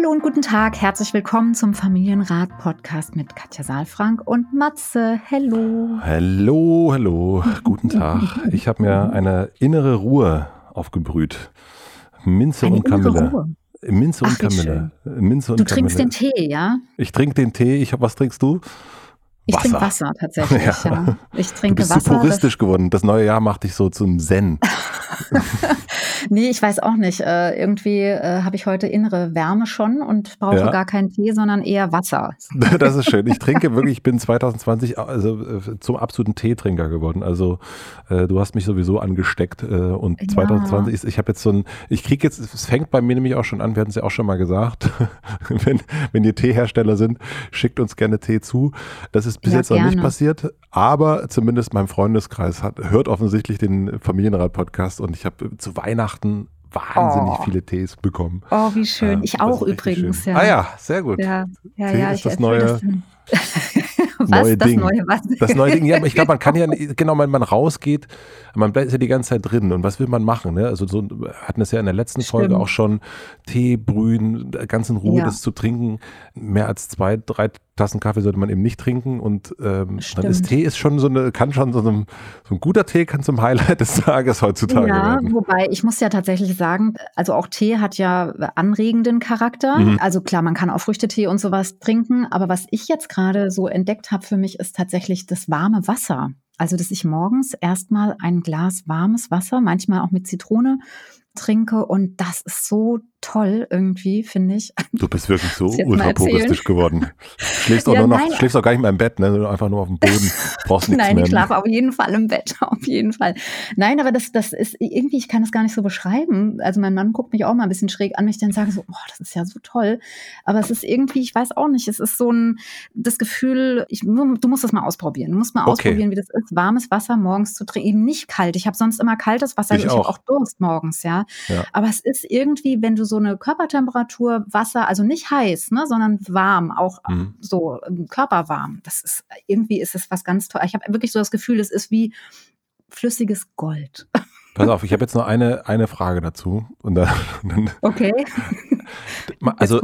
Hallo und guten Tag, herzlich willkommen zum Familienrat Podcast mit Katja Saalfrank und Matze. Hallo. Hallo, hallo, guten Tag. Ich habe mir eine innere Ruhe aufgebrüht. Minze eine und Kamille. Minze und Ach, Kamille. Minze und du trinkst Kamille. den Tee, ja? Ich trinke den Tee. Ich hab, was trinkst du? Ich trinke Wasser tatsächlich. Ja. ja. Ich trinke du bist Wasser. so puristisch geworden. Das neue Jahr macht dich so zum Zen. nee, ich weiß auch nicht. Äh, irgendwie äh, habe ich heute innere Wärme schon und brauche ja. gar keinen Tee, sondern eher Wasser. das ist schön. Ich trinke wirklich, ich bin 2020 also, äh, zum absoluten Teetrinker geworden. Also äh, du hast mich sowieso angesteckt äh, und ja. 2020 ist, ich habe jetzt so ein, ich kriege jetzt, es fängt bei mir nämlich auch schon an, wir hatten es ja auch schon mal gesagt, wenn, wenn ihr Teehersteller sind, schickt uns gerne Tee zu. Das ist bis ja, jetzt gerne. noch nicht passiert, aber zumindest mein Freundeskreis hat, hört offensichtlich den Familienrat-Podcast und ich habe zu Weihnachten wahnsinnig oh. viele Tees bekommen. Oh, wie schön. Ich auch übrigens, ja. Ah ja, sehr gut. Ja, ja, Tee ja ist das neue. Was? Neue das Ding. neue was? Das neue Ding, ja, aber ich glaube, man kann ja, genau, wenn man rausgeht, man bleibt ja die ganze Zeit drin. Und was will man machen? Ne? Also so hatten es ja in der letzten Stimmt. Folge auch schon, Tee brühen, ganz in Ruhe ja. das zu trinken. Mehr als zwei, drei Tassen Kaffee sollte man eben nicht trinken. Und ähm, dann ist Tee ist schon so eine, kann schon so ein, so ein guter Tee kann zum Highlight des Tages heutzutage ja, werden. Wobei ich muss ja tatsächlich sagen, also auch Tee hat ja anregenden Charakter. Mhm. Also klar, man kann auch Früchtetee und sowas trinken, aber was ich jetzt gerade so entdeckt habe für mich, ist tatsächlich das warme Wasser. Also, dass ich morgens erstmal ein Glas warmes Wasser, manchmal auch mit Zitrone, trinke und das ist so toll irgendwie, finde ich. Du bist wirklich so ultrapuristisch geworden. Schläfst auch ja, nur noch, nein. schläfst auch gar nicht mehr im Bett, ne? Einfach nur auf dem Boden. Brauchst nichts nein, mehr. Nein, ich schlafe auf jeden Fall im Bett, auf jeden Fall. Nein, aber das, das ist irgendwie, ich kann das gar nicht so beschreiben. Also mein Mann guckt mich auch mal ein bisschen schräg an, wenn ich dann sage so, oh, das ist ja so toll. Aber es ist irgendwie, ich weiß auch nicht, es ist so ein, das Gefühl, ich, du musst das mal ausprobieren. Du musst mal okay. ausprobieren, wie das ist, warmes Wasser morgens zu trinken. Eben nicht kalt. Ich habe sonst immer kaltes Wasser. Ich, ich habe auch Durst morgens, ja. ja. Aber es ist irgendwie, wenn du so eine Körpertemperatur Wasser, also nicht heiß, ne, sondern warm, auch mhm. so ähm, körperwarm. Das ist irgendwie ist es was ganz toll. Ich habe wirklich so das Gefühl, es ist wie flüssiges Gold. Pass auf, ich habe jetzt noch eine, eine Frage dazu. Und dann, okay. Also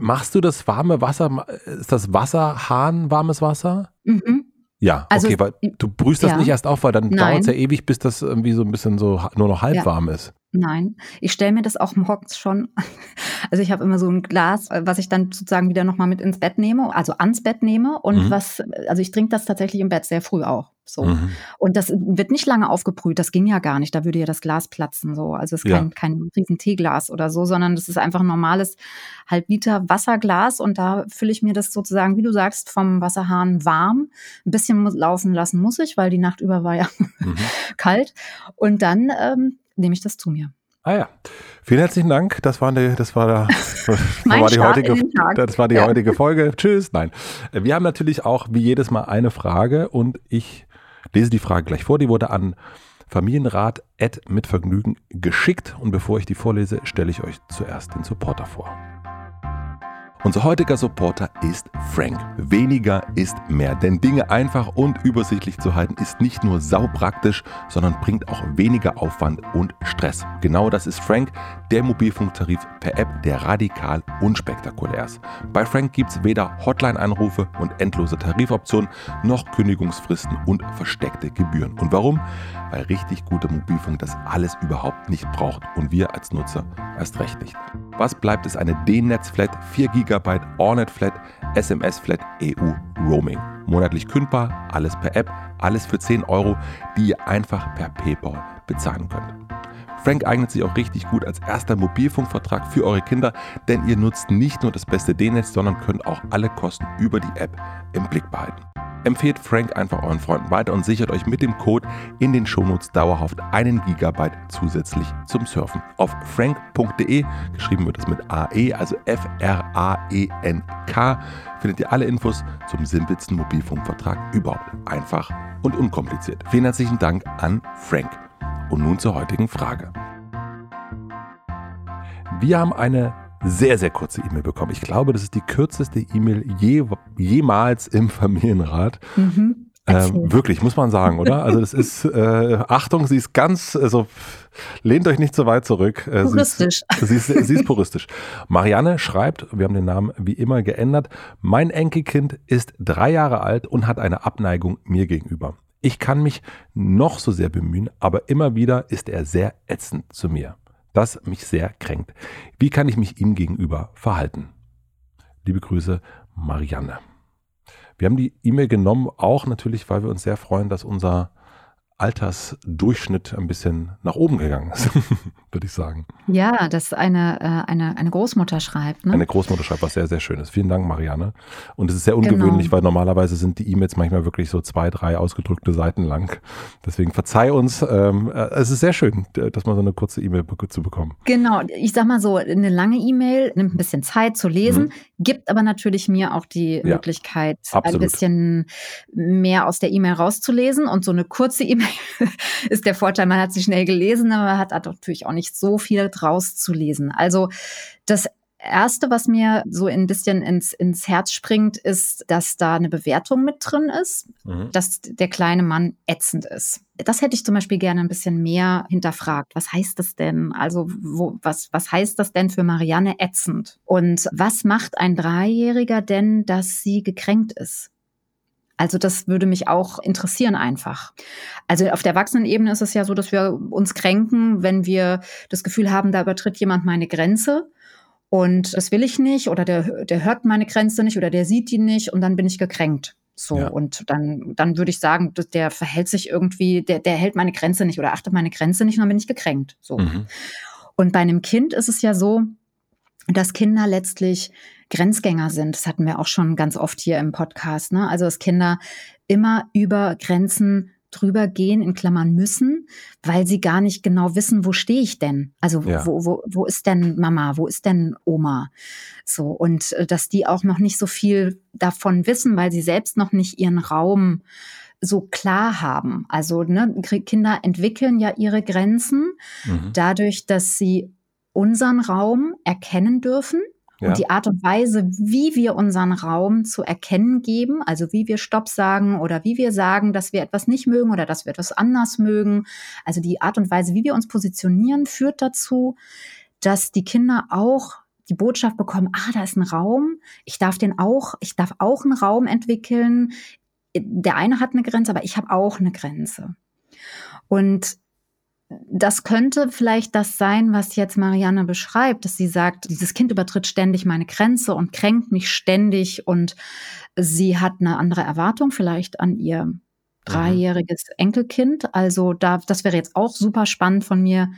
machst du das warme Wasser, ist das Wasserhahn warmes Wasser? Mhm. Ja, also, okay, weil du brühst das ja. nicht erst auf, weil dann dauert es ja ewig, bis das irgendwie so ein bisschen so nur noch halb ja. warm ist. Nein, ich stelle mir das auch morgens schon. Also ich habe immer so ein Glas, was ich dann sozusagen wieder nochmal mit ins Bett nehme, also ans Bett nehme und mhm. was, also ich trinke das tatsächlich im Bett sehr früh auch. So. Mhm. Und das wird nicht lange aufgebrüht, das ging ja gar nicht, da würde ja das Glas platzen. So. Also es ist kein, ja. kein riesen Teeglas oder so, sondern das ist einfach ein normales Halbliter Wasserglas und da fülle ich mir das sozusagen, wie du sagst, vom Wasserhahn warm. Ein bisschen laufen lassen muss ich, weil die Nacht über war ja mhm. kalt. Und dann ähm, nehme ich das zu mir. Ah ja, vielen herzlichen Dank. Das war, die, das war, das war die, heutige, das war die ja. heutige Folge. Tschüss. Nein, wir haben natürlich auch wie jedes Mal eine Frage und ich lese die Frage gleich vor. Die wurde an Familienrat mit Vergnügen geschickt und bevor ich die vorlese, stelle ich euch zuerst den Supporter vor. Unser heutiger Supporter ist Frank. Weniger ist mehr, denn Dinge einfach und übersichtlich zu halten ist nicht nur saupraktisch, sondern bringt auch weniger Aufwand und Stress. Genau das ist Frank, der Mobilfunktarif per App, der radikal unspektakulär ist. Bei Frank gibt es weder Hotline-Anrufe und endlose Tarifoptionen, noch Kündigungsfristen und versteckte Gebühren. Und warum? Weil richtig guter Mobilfunk das alles überhaupt nicht braucht und wir als Nutzer erst recht nicht. Was bleibt ist eine D-Netz-Flat, 4 GB Ornet-Flat, SMS-Flat, EU Roaming. monatlich kündbar, alles per App, alles für 10 Euro, die ihr einfach per PayPal bezahlen könnt. Frank eignet sich auch richtig gut als erster Mobilfunkvertrag für eure Kinder, denn ihr nutzt nicht nur das beste D-Netz, sondern könnt auch alle Kosten über die App im Blick behalten. Empfehlt Frank einfach euren Freunden weiter und sichert euch mit dem Code in den Shownotes dauerhaft einen Gigabyte zusätzlich zum Surfen. Auf frank.de, geschrieben wird es mit AE, also F-R-A-E-N-K, findet ihr alle Infos zum simpelsten Mobilfunkvertrag überhaupt. Einfach und unkompliziert. Vielen herzlichen Dank an Frank. Und nun zur heutigen Frage. Wir haben eine sehr, sehr kurze E-Mail bekommen. Ich glaube, das ist die kürzeste E-Mail je, jemals im Familienrat. Mhm. Ähm, wirklich, muss man sagen, oder? Also das ist, äh, Achtung, sie ist ganz, also lehnt euch nicht so weit zurück. Äh, puristisch. Sie ist, sie, ist, sie ist puristisch. Marianne schreibt, wir haben den Namen wie immer geändert, mein Enkelkind ist drei Jahre alt und hat eine Abneigung mir gegenüber. Ich kann mich noch so sehr bemühen, aber immer wieder ist er sehr ätzend zu mir das mich sehr kränkt. Wie kann ich mich ihm gegenüber verhalten? Liebe Grüße, Marianne. Wir haben die E-Mail genommen, auch natürlich, weil wir uns sehr freuen, dass unser Altersdurchschnitt ein bisschen nach oben gegangen ist, würde ich sagen. Ja, dass eine, äh, eine, eine Großmutter schreibt. Ne? Eine Großmutter schreibt, was sehr, sehr schön ist. Vielen Dank, Marianne. Und es ist sehr ungewöhnlich, genau. weil normalerweise sind die E-Mails manchmal wirklich so zwei, drei ausgedrückte Seiten lang. Deswegen verzeih uns. Ähm, äh, es ist sehr schön, dass man so eine kurze E-Mail zu bekommen. Genau. Ich sag mal so, eine lange E-Mail nimmt ein bisschen Zeit zu lesen, mhm. gibt aber natürlich mir auch die ja, Möglichkeit, absolut. ein bisschen mehr aus der E-Mail rauszulesen. Und so eine kurze E-Mail ist der Vorteil, man hat sie schnell gelesen, aber hat natürlich auch nicht so viel draus zu lesen. Also das Erste, was mir so ein bisschen ins, ins Herz springt, ist, dass da eine Bewertung mit drin ist, mhm. dass der kleine Mann ätzend ist. Das hätte ich zum Beispiel gerne ein bisschen mehr hinterfragt. Was heißt das denn? Also, wo, was, was heißt das denn für Marianne ätzend? Und was macht ein Dreijähriger denn, dass sie gekränkt ist? Also das würde mich auch interessieren einfach. Also auf der Erwachsenenebene ist es ja so, dass wir uns kränken, wenn wir das Gefühl haben, da übertritt jemand meine Grenze. Und das will ich nicht oder der, der hört meine Grenze nicht oder der sieht die nicht und dann bin ich gekränkt. So, ja. und dann, dann würde ich sagen, der verhält sich irgendwie, der, der hält meine Grenze nicht oder achtet meine Grenze nicht und dann bin ich gekränkt. So. Mhm. Und bei einem Kind ist es ja so, dass Kinder letztlich Grenzgänger sind. Das hatten wir auch schon ganz oft hier im Podcast. Ne? Also dass Kinder immer über Grenzen drüber gehen, in Klammern müssen, weil sie gar nicht genau wissen, wo stehe ich denn? Also ja. wo, wo, wo ist denn Mama, wo ist denn Oma? So, und äh, dass die auch noch nicht so viel davon wissen, weil sie selbst noch nicht ihren Raum so klar haben. Also ne, Kinder entwickeln ja ihre Grenzen mhm. dadurch, dass sie unseren Raum erkennen dürfen. Ja. Und die Art und Weise, wie wir unseren Raum zu erkennen geben, also wie wir Stopp sagen oder wie wir sagen, dass wir etwas nicht mögen oder dass wir etwas anders mögen, also die Art und Weise, wie wir uns positionieren, führt dazu, dass die Kinder auch die Botschaft bekommen, ah, da ist ein Raum, ich darf den auch, ich darf auch einen Raum entwickeln. Der eine hat eine Grenze, aber ich habe auch eine Grenze. Und das könnte vielleicht das sein, was jetzt Marianne beschreibt, dass sie sagt, dieses Kind übertritt ständig meine Grenze und kränkt mich ständig und sie hat eine andere Erwartung vielleicht an ihr mhm. dreijähriges Enkelkind. Also da, das wäre jetzt auch super spannend von mir,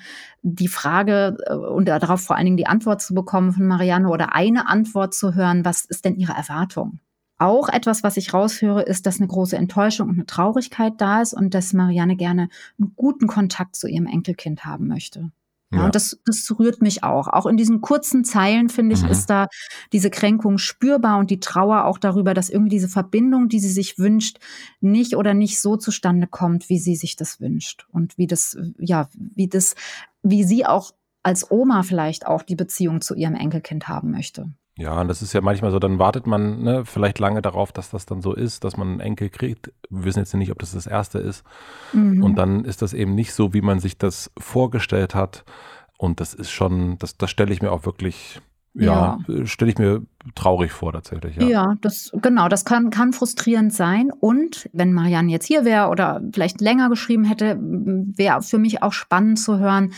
die Frage äh, und darauf vor allen Dingen die Antwort zu bekommen von Marianne oder eine Antwort zu hören. Was ist denn ihre Erwartung? Auch etwas, was ich raushöre, ist, dass eine große Enttäuschung und eine Traurigkeit da ist und dass Marianne gerne einen guten Kontakt zu ihrem Enkelkind haben möchte. Ja, ja. Und das, das rührt mich auch. Auch in diesen kurzen Zeilen, finde ich, mhm. ist da diese Kränkung spürbar und die Trauer auch darüber, dass irgendwie diese Verbindung, die sie sich wünscht, nicht oder nicht so zustande kommt, wie sie sich das wünscht. Und wie das, ja, wie das, wie sie auch als Oma vielleicht auch die Beziehung zu ihrem Enkelkind haben möchte. Ja, und das ist ja manchmal so, dann wartet man ne, vielleicht lange darauf, dass das dann so ist, dass man einen Enkel kriegt. Wir wissen jetzt nicht, ob das das erste ist. Mhm. Und dann ist das eben nicht so, wie man sich das vorgestellt hat. Und das ist schon, das, das stelle ich mir auch wirklich, ja, ja. stelle ich mir traurig vor tatsächlich. Ja, ja das, genau, das kann, kann frustrierend sein. Und wenn Marianne jetzt hier wäre oder vielleicht länger geschrieben hätte, wäre für mich auch spannend zu hören,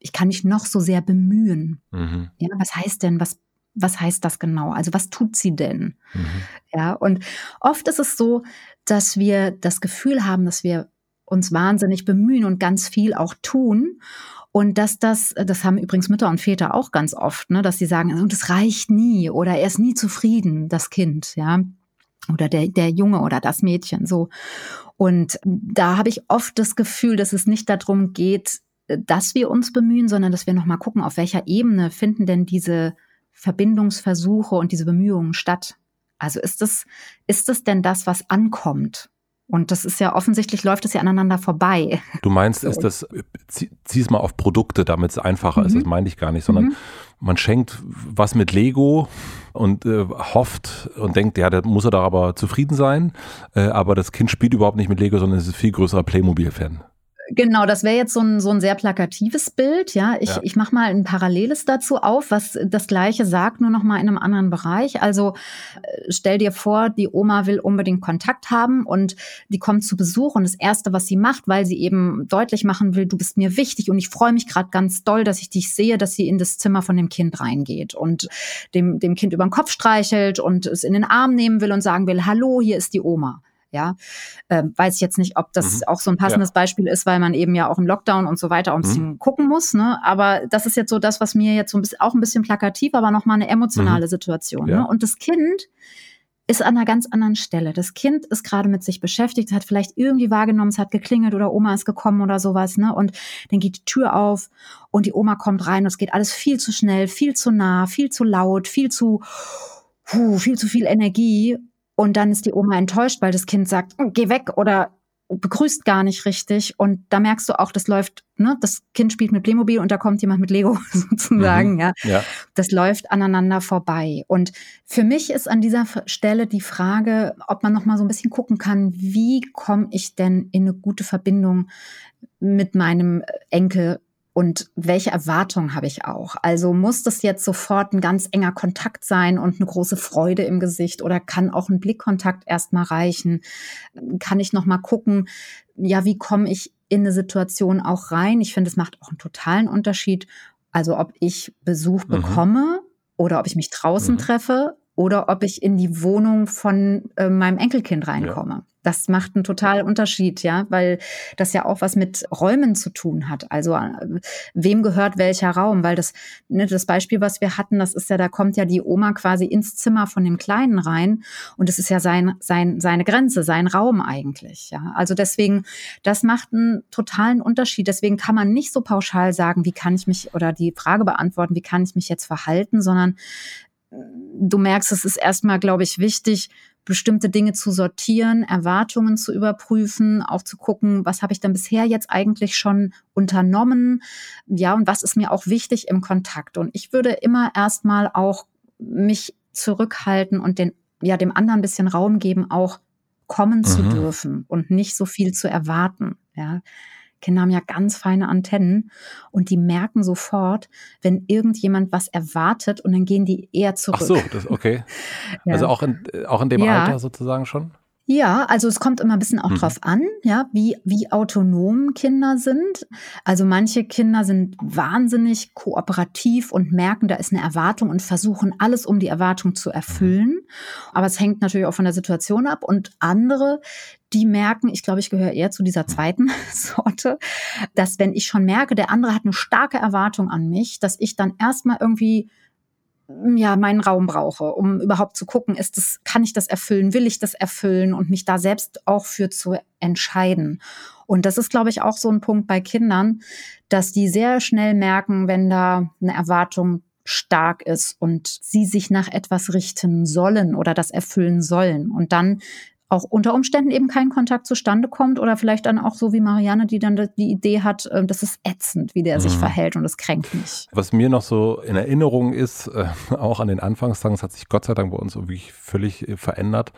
ich kann mich noch so sehr bemühen. Mhm. Ja, was heißt denn, was was heißt das genau? Also was tut sie denn? Mhm. Ja, und oft ist es so, dass wir das Gefühl haben, dass wir uns wahnsinnig bemühen und ganz viel auch tun. Und dass das, das haben übrigens Mütter und Väter auch ganz oft, ne, dass sie sagen, und es reicht nie oder er ist nie zufrieden, das Kind, ja. Oder der, der Junge oder das Mädchen, so. Und da habe ich oft das Gefühl, dass es nicht darum geht, dass wir uns bemühen, sondern dass wir nochmal gucken, auf welcher Ebene finden denn diese Verbindungsversuche und diese Bemühungen statt. Also ist das, ist das denn das, was ankommt? Und das ist ja offensichtlich läuft es ja aneinander vorbei. Du meinst, ist das, zieh, zieh es mal auf Produkte, damit es einfacher mhm. ist, das meine ich gar nicht, sondern mhm. man schenkt was mit Lego und äh, hofft und denkt, ja, da muss er da aber zufrieden sein, äh, aber das Kind spielt überhaupt nicht mit Lego, sondern ist ein viel größerer Playmobil-Fan. Genau, das wäre jetzt so ein, so ein sehr plakatives Bild. Ja, ich, ja. ich mache mal ein Paralleles dazu auf, was das Gleiche sagt, nur noch mal in einem anderen Bereich. Also äh, stell dir vor, die Oma will unbedingt Kontakt haben und die kommt zu Besuch und das Erste, was sie macht, weil sie eben deutlich machen will, du bist mir wichtig und ich freue mich gerade ganz doll, dass ich dich sehe, dass sie in das Zimmer von dem Kind reingeht und dem, dem Kind über den Kopf streichelt und es in den Arm nehmen will und sagen will, hallo, hier ist die Oma. Ja, ähm, weiß ich jetzt nicht, ob das mhm. auch so ein passendes ja. Beispiel ist, weil man eben ja auch im Lockdown und so weiter auch ein bisschen mhm. gucken muss. Ne? Aber das ist jetzt so das, was mir jetzt so ein bisschen, auch ein bisschen plakativ, aber nochmal eine emotionale mhm. Situation. Ja. Ne? Und das Kind ist an einer ganz anderen Stelle. Das Kind ist gerade mit sich beschäftigt, hat vielleicht irgendwie wahrgenommen, es hat geklingelt oder Oma ist gekommen oder sowas, ne? Und dann geht die Tür auf und die Oma kommt rein und es geht alles viel zu schnell, viel zu nah, viel zu laut, viel zu, puh, viel zu viel Energie. Und dann ist die Oma enttäuscht, weil das Kind sagt, hm, geh weg oder begrüßt gar nicht richtig. Und da merkst du auch, das läuft, ne, das Kind spielt mit Playmobil und da kommt jemand mit Lego sozusagen, mhm, ja. ja. Das läuft aneinander vorbei. Und für mich ist an dieser Stelle die Frage, ob man noch mal so ein bisschen gucken kann, wie komme ich denn in eine gute Verbindung mit meinem Enkel und welche Erwartungen habe ich auch? Also muss das jetzt sofort ein ganz enger Kontakt sein und eine große Freude im Gesicht oder kann auch ein Blickkontakt erstmal reichen? Kann ich noch mal gucken, ja, wie komme ich in eine Situation auch rein? Ich finde, es macht auch einen totalen Unterschied. Also ob ich Besuch mhm. bekomme oder ob ich mich draußen mhm. treffe oder ob ich in die Wohnung von äh, meinem Enkelkind reinkomme. Ja. Das macht einen total Unterschied, ja, weil das ja auch was mit Räumen zu tun hat. Also äh, wem gehört welcher Raum? Weil das, ne, das Beispiel, was wir hatten, das ist ja, da kommt ja die Oma quasi ins Zimmer von dem Kleinen rein und es ist ja sein, sein, seine Grenze, sein Raum eigentlich. Ja, also deswegen, das macht einen totalen Unterschied. Deswegen kann man nicht so pauschal sagen, wie kann ich mich oder die Frage beantworten, wie kann ich mich jetzt verhalten, sondern äh, du merkst, es ist erstmal, glaube ich, wichtig, bestimmte Dinge zu sortieren, Erwartungen zu überprüfen, auch zu gucken, was habe ich denn bisher jetzt eigentlich schon unternommen, ja, und was ist mir auch wichtig im Kontakt. Und ich würde immer erstmal auch mich zurückhalten und den, ja, dem anderen ein bisschen Raum geben, auch kommen mhm. zu dürfen und nicht so viel zu erwarten, ja. Kinder haben ja ganz feine Antennen und die merken sofort, wenn irgendjemand was erwartet und dann gehen die eher zurück. Ach so, das, okay. ja. Also auch in, auch in dem ja. Alter sozusagen schon? Ja, also es kommt immer ein bisschen auch mhm. drauf an, ja, wie, wie autonom Kinder sind. Also manche Kinder sind wahnsinnig kooperativ und merken, da ist eine Erwartung und versuchen alles, um die Erwartung zu erfüllen. Aber es hängt natürlich auch von der Situation ab. Und andere, die merken, ich glaube, ich gehöre eher zu dieser zweiten Sorte, dass wenn ich schon merke, der andere hat eine starke Erwartung an mich, dass ich dann erstmal irgendwie ja meinen Raum brauche, um überhaupt zu gucken, ist das, kann ich das erfüllen, will ich das erfüllen und mich da selbst auch für zu entscheiden. Und das ist, glaube ich, auch so ein Punkt bei Kindern, dass die sehr schnell merken, wenn da eine Erwartung stark ist und sie sich nach etwas richten sollen oder das erfüllen sollen. Und dann auch unter Umständen eben kein Kontakt zustande kommt oder vielleicht dann auch so wie Marianne, die dann die Idee hat, äh, das ist ätzend, wie der mhm. sich verhält und das kränkt mich. Was mir noch so in Erinnerung ist, äh, auch an den Anfangstagen, es hat sich Gott sei Dank bei uns irgendwie völlig äh, verändert.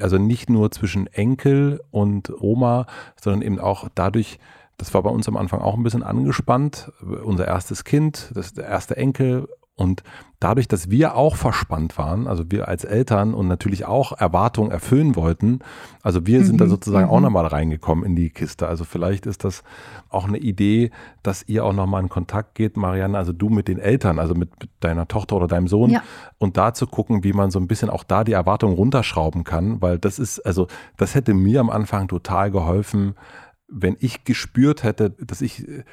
Also nicht nur zwischen Enkel und Oma, sondern eben auch dadurch, das war bei uns am Anfang auch ein bisschen angespannt. Unser erstes Kind, das der erste Enkel Und dadurch, dass wir auch verspannt waren, also wir als Eltern und natürlich auch Erwartungen erfüllen wollten, also wir mhm. sind da mhm, sozusagen mhm. auch nochmal reingekommen in die Kiste. Also vielleicht ist das auch eine Idee, dass ihr auch nochmal in Kontakt geht, Marianne, also du mit den Eltern, also mit, mit deiner Tochter oder deinem Sohn ja. und da zu gucken, wie man so ein bisschen auch da die Erwartungen runterschrauben kann, weil das ist, also das hätte mir am Anfang total geholfen, wenn ich gespürt hätte, dass ich äh,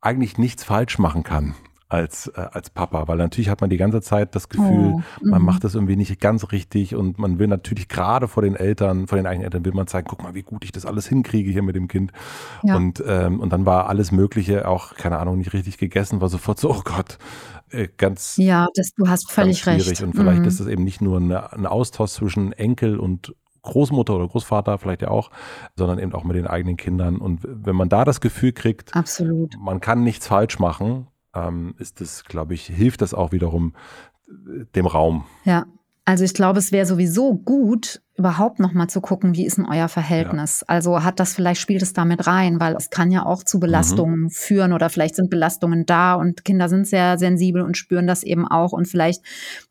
eigentlich nichts falsch machen kann als, äh, als Papa, weil natürlich hat man die ganze Zeit das Gefühl, oh, man mhm. macht das irgendwie nicht ganz richtig und man will natürlich gerade vor den Eltern, vor den eigenen Eltern will man zeigen, guck mal, wie gut ich das alles hinkriege hier mit dem Kind. Ja. Und, ähm, und dann war alles Mögliche, auch, keine Ahnung, nicht richtig gegessen, war sofort so, oh Gott, äh, ganz. Ja, das, du hast völlig recht. Und vielleicht mhm. ist es eben nicht nur eine, ein Austausch zwischen Enkel und Großmutter oder Großvater vielleicht ja auch, sondern eben auch mit den eigenen Kindern. Und wenn man da das Gefühl kriegt, Absolut. man kann nichts falsch machen, ähm, ist das, glaube ich, hilft das auch wiederum äh, dem Raum. Ja, also ich glaube, es wäre sowieso gut, überhaupt noch mal zu gucken, wie ist denn euer Verhältnis? Ja. Also hat das vielleicht spielt es damit rein, weil es kann ja auch zu Belastungen mhm. führen oder vielleicht sind Belastungen da und Kinder sind sehr sensibel und spüren das eben auch und vielleicht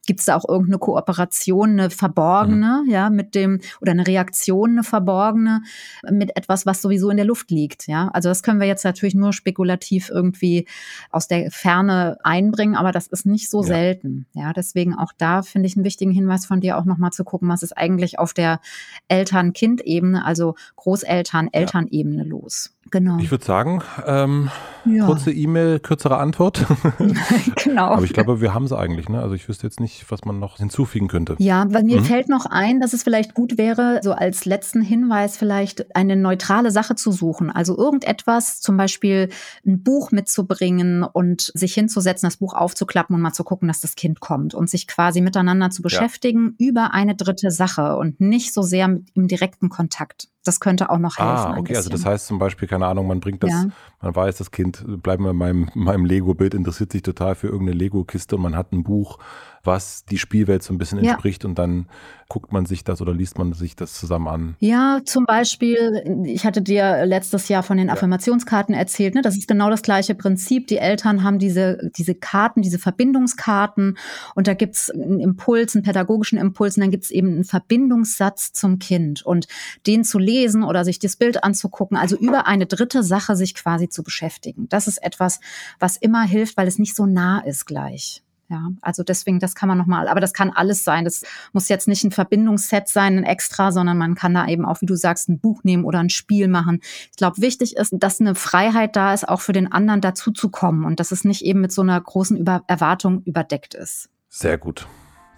gibt es da auch irgendeine Kooperation, eine verborgene, mhm. ja, mit dem oder eine Reaktion, eine verborgene mit etwas, was sowieso in der Luft liegt, ja? Also das können wir jetzt natürlich nur spekulativ irgendwie aus der Ferne einbringen, aber das ist nicht so ja. selten, ja? Deswegen auch da finde ich einen wichtigen Hinweis von dir auch noch mal zu gucken, was ist eigentlich auf der Eltern-Kind-Ebene, also Großeltern-Elternebene los. Genau. Ich würde sagen, ähm, ja. kurze E-Mail, kürzere Antwort. genau. Aber ich glaube, wir haben sie eigentlich. Ne? Also ich wüsste jetzt nicht, was man noch hinzufügen könnte. Ja, weil mir mhm. fällt noch ein, dass es vielleicht gut wäre, so als letzten Hinweis vielleicht eine neutrale Sache zu suchen. Also irgendetwas, zum Beispiel ein Buch mitzubringen und sich hinzusetzen, das Buch aufzuklappen und mal zu gucken, dass das Kind kommt und sich quasi miteinander zu beschäftigen ja. über eine dritte Sache und nicht so sehr mit, im direkten Kontakt. Das könnte auch noch helfen. Ah, okay, also das heißt zum Beispiel, keine Ahnung, man bringt das, ja. man weiß, das Kind, bleiben wir in meinem, meinem Lego-Bild, interessiert sich total für irgendeine Lego-Kiste und man hat ein Buch, was die Spielwelt so ein bisschen entspricht ja. und dann guckt man sich das oder liest man sich das zusammen an. Ja, zum Beispiel, ich hatte dir letztes Jahr von den ja. Affirmationskarten erzählt, ne? das ist genau das gleiche Prinzip. Die Eltern haben diese, diese Karten, diese Verbindungskarten und da gibt es einen Impuls, einen pädagogischen Impuls und dann gibt es eben einen Verbindungssatz zum Kind und den zu lesen oder sich das Bild anzugucken, also über eine dritte Sache sich quasi zu beschäftigen. Das ist etwas, was immer hilft, weil es nicht so nah ist gleich. Ja, also deswegen, das kann man nochmal, aber das kann alles sein. Das muss jetzt nicht ein Verbindungsset sein, ein extra, sondern man kann da eben auch, wie du sagst, ein Buch nehmen oder ein Spiel machen. Ich glaube, wichtig ist, dass eine Freiheit da ist, auch für den anderen dazu zu kommen und dass es nicht eben mit so einer großen Über Erwartung überdeckt ist. Sehr gut.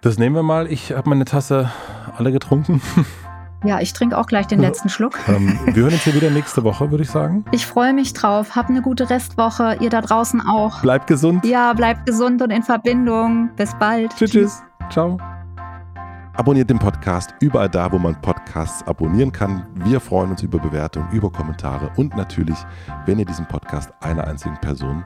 Das nehmen wir mal. Ich habe meine Tasse alle getrunken. Ja, ich trinke auch gleich den letzten Schluck. Ähm, wir hören uns hier wieder nächste Woche, würde ich sagen. Ich freue mich drauf. Hab eine gute Restwoche. Ihr da draußen auch. Bleibt gesund. Ja, bleibt gesund und in Verbindung. Bis bald. Tschüss. tschüss. Ciao. Abonniert den Podcast überall da, wo man Podcasts abonnieren kann. Wir freuen uns über Bewertungen, über Kommentare und natürlich, wenn ihr diesen Podcast einer einzigen Person